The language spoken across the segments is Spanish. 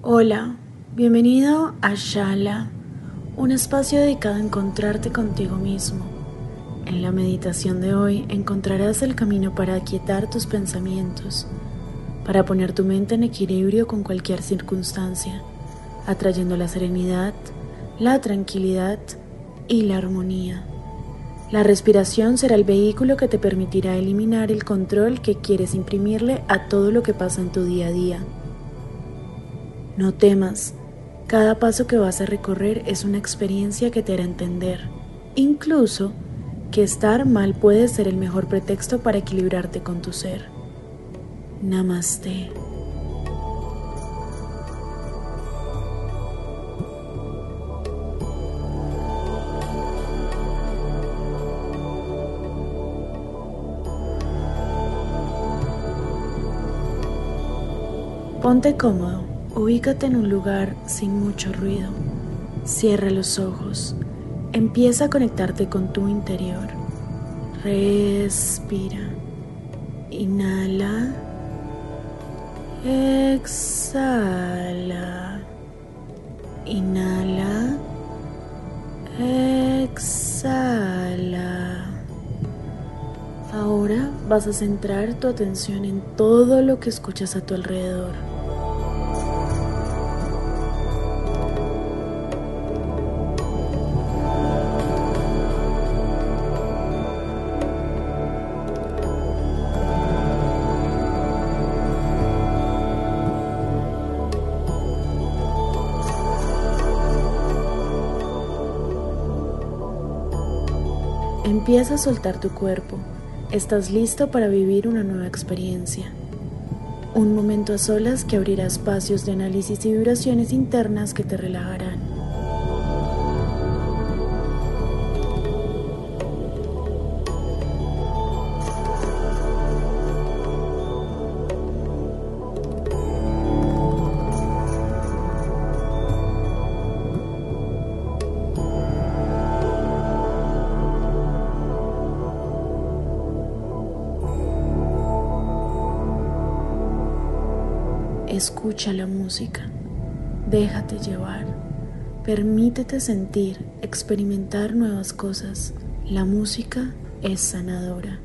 Hola, bienvenido a Shala, un espacio dedicado a encontrarte contigo mismo. En la meditación de hoy encontrarás el camino para aquietar tus pensamientos, para poner tu mente en equilibrio con cualquier circunstancia, atrayendo la serenidad, la tranquilidad y la armonía. La respiración será el vehículo que te permitirá eliminar el control que quieres imprimirle a todo lo que pasa en tu día a día. No temas, cada paso que vas a recorrer es una experiencia que te hará entender, incluso que estar mal puede ser el mejor pretexto para equilibrarte con tu ser. Namaste. Ponte cómodo, ubícate en un lugar sin mucho ruido. Cierra los ojos. Empieza a conectarte con tu interior. Respira. Inhala. Exhala. Inhala. Exhala. Ahora vas a centrar tu atención en todo lo que escuchas a tu alrededor. Empieza a soltar tu cuerpo. Estás listo para vivir una nueva experiencia. Un momento a solas que abrirá espacios de análisis y vibraciones internas que te relajarán. Escucha la música, déjate llevar, permítete sentir, experimentar nuevas cosas. La música es sanadora.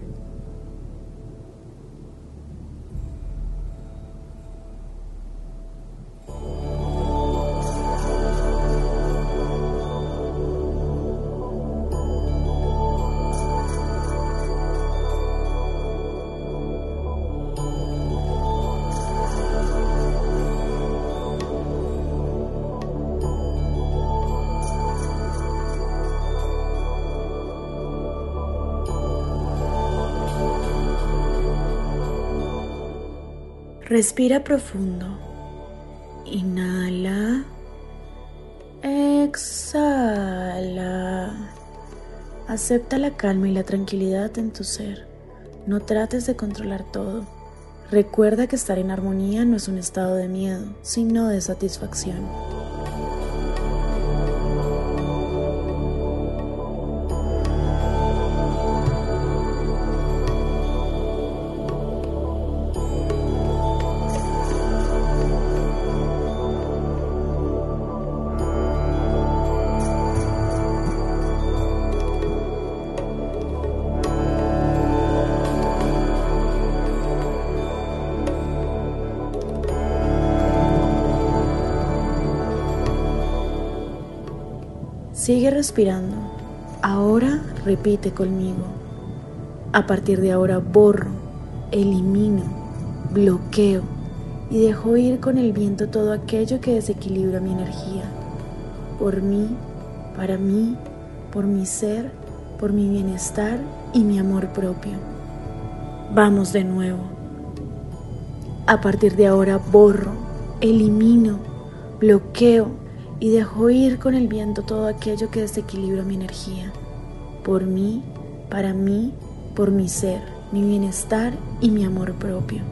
Respira profundo. Inhala. Exhala. Acepta la calma y la tranquilidad en tu ser. No trates de controlar todo. Recuerda que estar en armonía no es un estado de miedo, sino de satisfacción. Sigue respirando. Ahora repite conmigo. A partir de ahora borro, elimino, bloqueo y dejo ir con el viento todo aquello que desequilibra mi energía. Por mí, para mí, por mi ser, por mi bienestar y mi amor propio. Vamos de nuevo. A partir de ahora borro, elimino, bloqueo y dejo ir con el viento todo aquello que desequilibra mi energía. Por mí, para mí, por mi ser, mi bienestar y mi amor propio.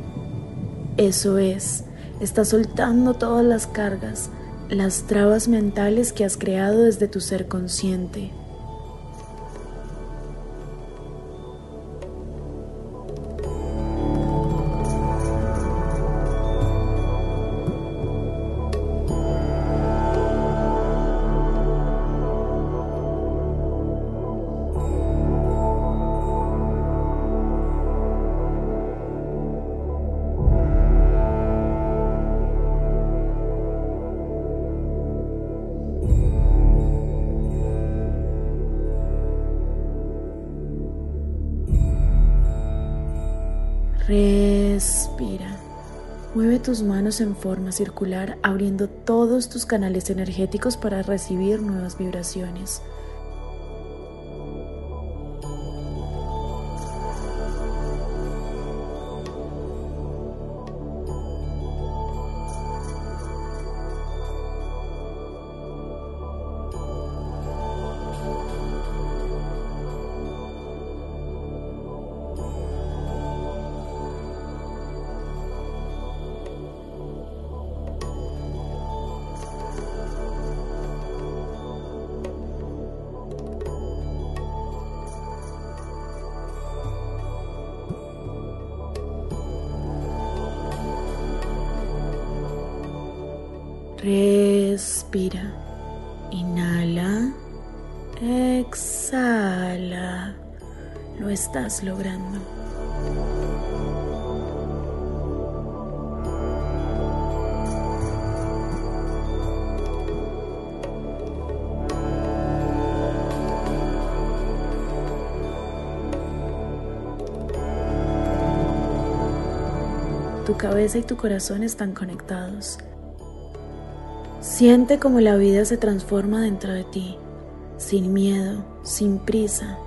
Eso es, estás soltando todas las cargas, las trabas mentales que has creado desde tu ser consciente Respira. Mueve tus manos en forma circular abriendo todos tus canales energéticos para recibir nuevas vibraciones. Respira. Inhala. Exhala. Lo estás logrando. Tu cabeza y tu corazón están conectados Siente como la vida se transforma dentro de ti, sin miedo, sin prisa.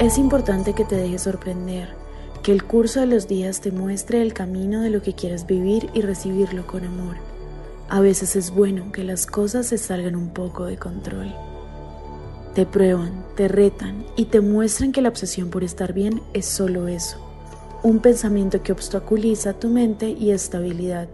Es importante que te dejes sorprender que el curso de los días te muestre el camino de lo que quieres vivir y recibirlo con amor. A veces es bueno que las cosas se salgan un poco de control. Te prueban, te retan y te muestran que la obsesión por estar bien es solo eso, un pensamiento que obstaculiza tu mente y estabilidad.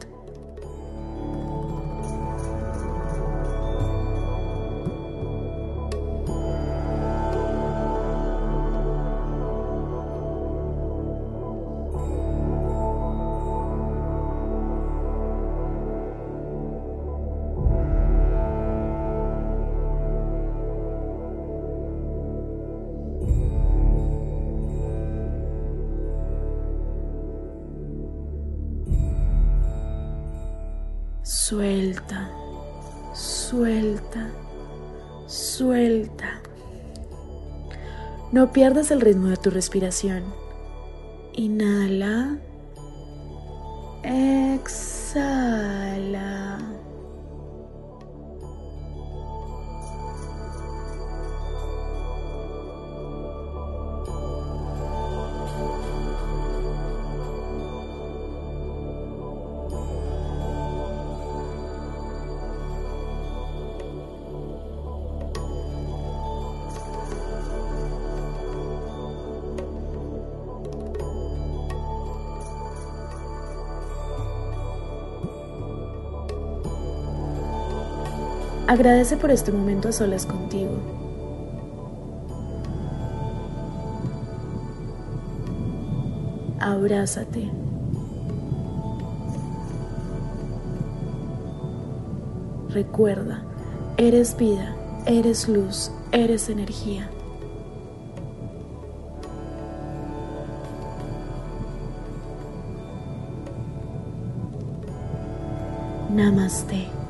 Suelta, suelta, suelta. No pierdas el ritmo de tu respiración. Inhala. Exhala. Agradece por este momento a solas contigo. Abrázate. Recuerda, eres vida, eres luz, eres energía. Namaste.